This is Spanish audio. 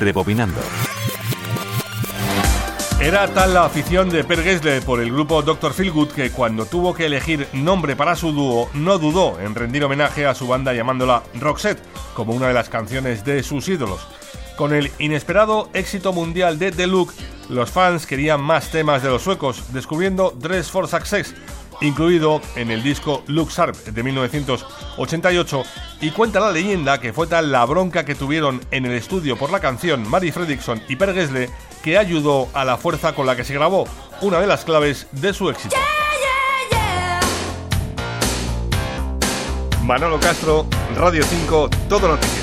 Rebobinando. Era tal la afición de Per Gessle por el grupo Dr. Feelgood que cuando tuvo que elegir nombre para su dúo no dudó en rendir homenaje a su banda llamándola Roxette, como una de las canciones de sus ídolos. Con el inesperado éxito mundial de The Look, los fans querían más temas de los suecos, descubriendo Dress for Success, incluido en el disco Look Sharp de 1988, y cuenta la leyenda que fue tal la bronca que tuvieron en el estudio por la canción Mary Fredrickson y Per Gessle que ayudó a la fuerza con la que se grabó, una de las claves de su éxito. Manolo Castro, Radio 5, Todo Noticias.